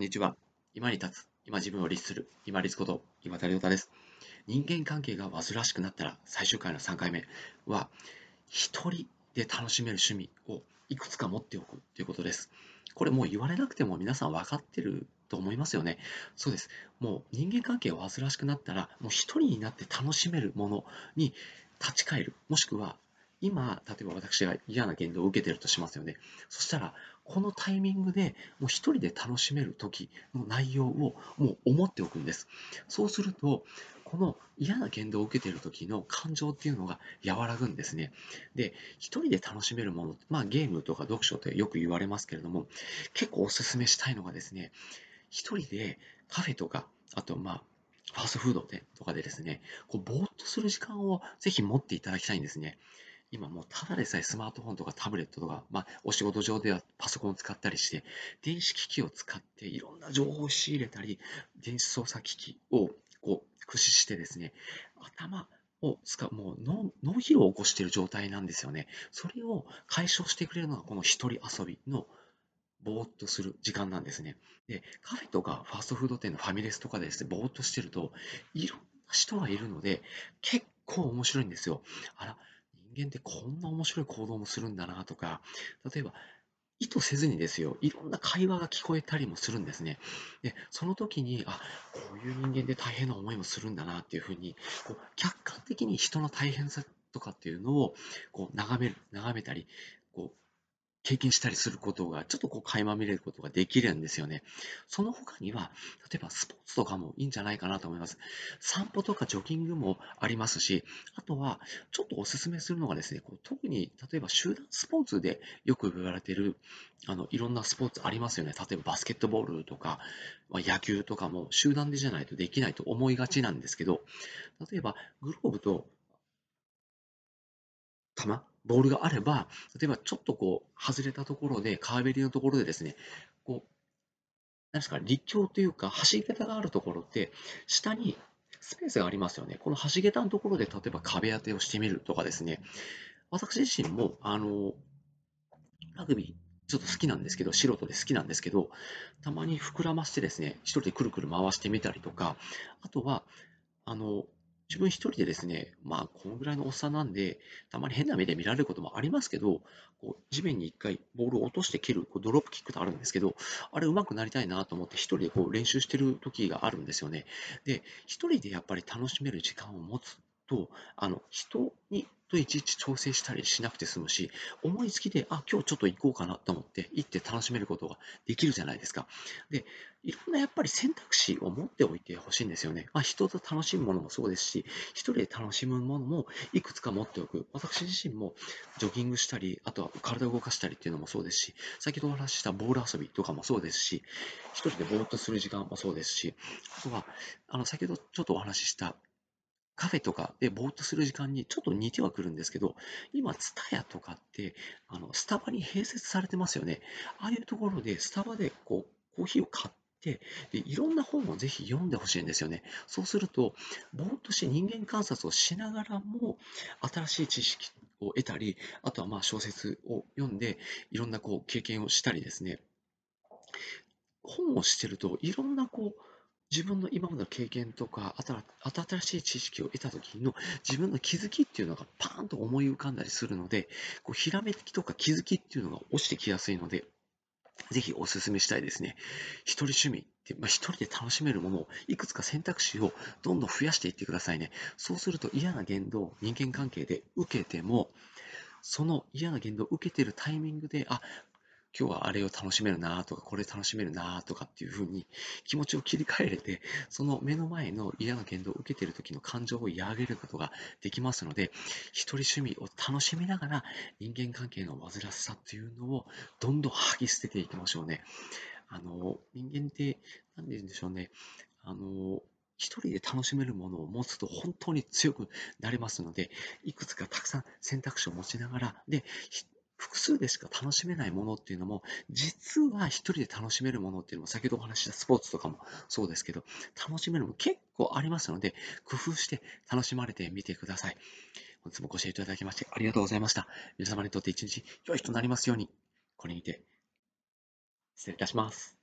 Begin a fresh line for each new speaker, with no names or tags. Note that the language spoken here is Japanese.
こんにちは。今に立つ、今自分を律する、今律こと今田亮太です。人間関係が煩わしくなったら、最終回の3回目は、一人で楽しめる趣味をいくつか持っておくということです。これもう言われなくても皆さん分かってると思いますよね。そうです。もう人間関係が煩わしくなったら、もう一人になって楽しめるものに立ち返る。もしくは今、例えば私が嫌な言動を受けてるとしますよね。そしたら、このタイミングでもう一人で楽しめる時の内容をもう思っておくんです。そうすると、この嫌な言動を受けている時の感情っていうのが和らぐんですね。で、一人で楽しめるもの、まあゲームとか読書ってよく言われますけれども、結構お勧めしたいのがですね、一人でカフェとか、あとまあ、ファーストフード店とかでですね、こうぼーっとする時間をぜひ持っていただきたいんですね。今もうただでさえスマートフォンとかタブレットとか、まあ、お仕事上ではパソコンを使ったりして、電子機器を使っていろんな情報を仕入れたり、電子操作機器をこう駆使してですね、頭を使う、もう脳脳疲労を起こしている状態なんですよね。それを解消してくれるのがこの一人遊びのぼーっとする時間なんですね。で、カフェとかファーストフード店のファミレスとかでですね、ぼーっとしてると、いろんな人がいるので、結構面白いんですよ。あら、人間ってこんな面白い行動もするんだなとか、例えば、意図せずにですよ、いろんな会話が聞こえたりもするんですね。で、その時に、あ、こういう人間で大変な思いもするんだなっていうふうに、こう客観的に人の大変さとかっていうのをこう眺める、眺めたり、経験したりすることが、ちょっとこう垣間見れることができるんですよね。その他には、例えばスポーツとかもいいんじゃないかなと思います。散歩とかジョギングもありますし、あとは、ちょっとお勧めするのがですね、こう特に、例えば集団スポーツでよく言われている、あの、いろんなスポーツありますよね。例えばバスケットボールとか、ま野球とかも集団でじゃないとできないと思いがちなんですけど、例えばグローブと球、ボールがあれば、例えばちょっとこう、外れたところで、川べりのところでですね、こう、なんですか、立橋というか、橋桁があるところって、下にスペースがありますよね。この橋桁のところで、例えば壁当てをしてみるとかですね、私自身も、あの、ラグビー、ちょっと好きなんですけど、素人で好きなんですけど、たまに膨らませてですね、一人でくるくる回してみたりとか、あとは、あの、自分一人でですね、まあ、このぐらいのおっさんなんで、たまに変な目で見られることもありますけど、こう地面に一回ボールを落として蹴るこうドロップキックってあるんですけど、あれ上手くなりたいなと思って一人でこう練習してる時があるんですよね。で、一人でやっぱり楽しめる時間を持つと、あの、人にといちいち調整したりしなくて済むし、思いつきで、あ、今日ちょっと行こうかなと思って行って楽しめることができるじゃないですか。で、いろんなやっぱり選択肢を持っておいてほしいんですよね。まあ、人と楽しむものもそうですし、一人で楽しむものもいくつか持っておく。私自身もジョギングしたり、あとは体を動かしたりっていうのもそうですし、先ほどお話ししたボール遊びとかもそうですし、一人でぼーっとする時間もそうですし、あとは、あの、先ほどちょっとお話ししたカフェとかでぼーっとする時間にちょっと似てはくるんですけど、今、ツタヤとかって、あの、スタバに併設されてますよね。ああいうところで、スタバでこう、コーヒーを買って、でいろんな本をぜひ読んでほしいんですよね。そうすると、ぼーっとして人間観察をしながらも、新しい知識を得たり、あとはまあ小説を読んで、いろんなこう経験をしたりですね、本をしてると、いろんなこう、自分の今までの経験とか、新しい知識を得た時の自分の気づきっていうのがパーンと思い浮かんだりするので、こうひらめきとか気づきっていうのが落ちてきやすいので、ぜひお勧めしたいですね。一人趣味って、まあ、一人で楽しめるものをいくつか選択肢をどんどん増やしていってくださいね。そうすると嫌な言動を、人間関係で受けても、その嫌な言動を受けているタイミングで、あ、今日はあれを楽しめるなとか、これ楽しめるなとかっていうふうに気持ちを切り替えれて、その目の前の嫌な言動を受けている時の感情を和らげることができますので、一人趣味を楽しみながら人間関係の煩わしさっていうのをどんどん吐き捨てていきましょうね。あの、人間って、何て言うんでしょうね。あの、一人で楽しめるものを持つと本当に強くなれますので、いくつかたくさん選択肢を持ちながら、で、複数でしか楽しめないものっていうのも、実は一人で楽しめるものっていうのも、先ほどお話したスポーツとかもそうですけど、楽しめるも結構ありますので、工夫して楽しまれてみてください。本日もご視聴いただきましてありがとうございました。皆様にとって一日良い日となりますように、これにて失礼いたします。